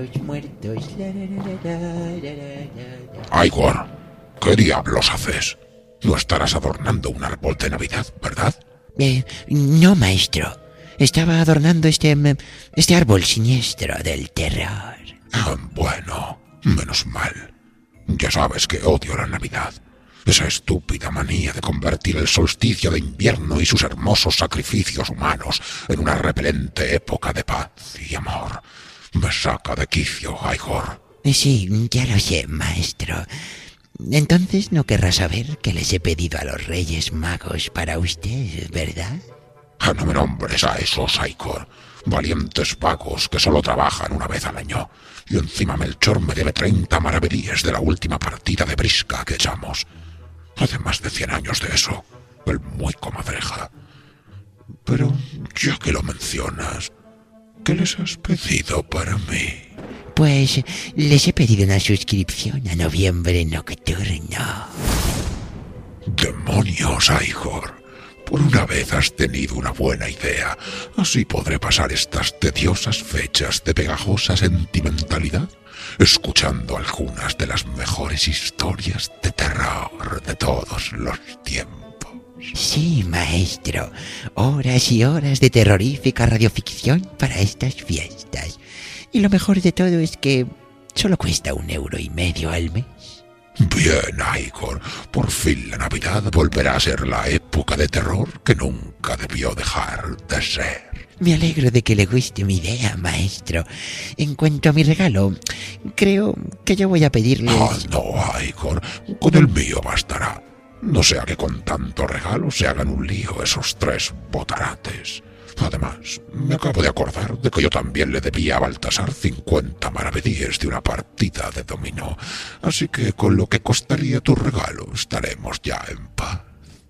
Los muertos. La, la, la. Igor, ¿qué diablos haces? No estarás adornando un árbol de Navidad, ¿verdad? Eh, no, maestro. Estaba adornando este, mm, este árbol siniestro del terror. Ah, bueno, menos mal. Ya sabes que odio la Navidad. Esa estúpida manía de convertir el solsticio de invierno y sus hermosos sacrificios humanos en una repelente época de paz y amor. Me saca de quicio, Igor. Sí, ya lo sé, maestro. Entonces no querrá saber que les he pedido a los Reyes Magos para usted, ¿verdad? Ah, No me nombres a esos, Igor. Valientes vagos que solo trabajan una vez al año. Y encima Melchor me debe 30 maravedíes de la última partida de brisca que echamos. Hace más de 100 años de eso. El muy comadreja. Pero ya que lo mencionas, ¿qué les has pedido para mí? Pues les he pedido una suscripción a Noviembre Nocturno. ¡Demonios, Igor! Por una vez has tenido una buena idea. Así podré pasar estas tediosas fechas de pegajosa sentimentalidad, escuchando algunas de las mejores historias de terror de todos los tiempos. Sí, maestro. Horas y horas de terrorífica radioficción para estas fiestas. Y lo mejor de todo es que solo cuesta un euro y medio al mes. Bien, Igor, por fin la Navidad volverá a ser la época de terror que nunca debió dejar de ser. Me alegro de que le guste mi idea, maestro. En cuanto a mi regalo, creo que yo voy a pedirles... Ah, no, Igor, con el mío bastará. No sea que con tanto regalo se hagan un lío esos tres botarates. Además, me acabo de acordar de que yo también le debía a Baltasar 50 maravedíes de una partida de dominó. Así que con lo que costaría tu regalo estaremos ya en paz.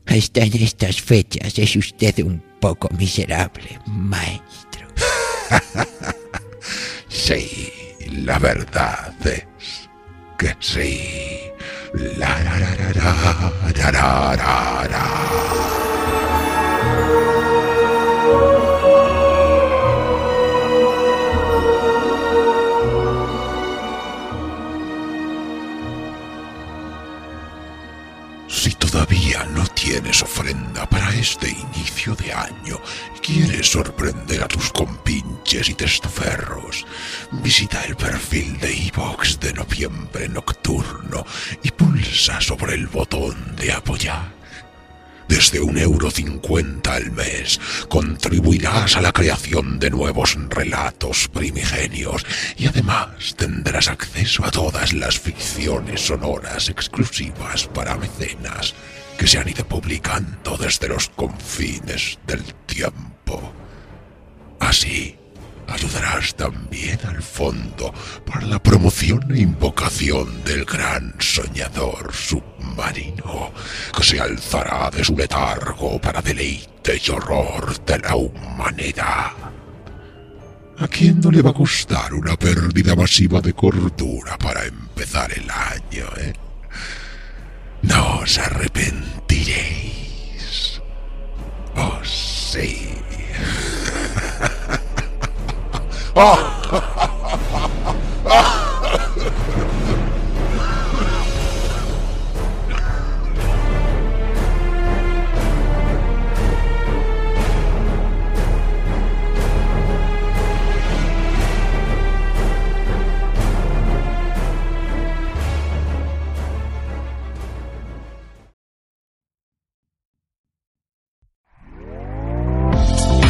Hasta en estas fechas es usted un poco miserable, maestro. Sí, la verdad es que sí. La la la la la la la. da. Si todavía no tienes ofrenda para este inicio de año y quieres sorprender a tus compinches y testaferros, visita el perfil de iVox de noviembre nocturno y pulsa sobre el botón de apoyar. Desde un euro cincuenta al mes contribuirás a la creación de nuevos relatos primigenios y además tendrás acceso a todas las ficciones sonoras exclusivas para mecenas que se han ido publicando desde los confines del tiempo. Así, también al fondo para la promoción e invocación del gran soñador submarino, que se alzará de su letargo para deleite y horror de la humanidad. ¿A quién no le va a costar una pérdida masiva de cordura para empezar el año, eh? No os arrepentiréis. Oh, sí. 啊。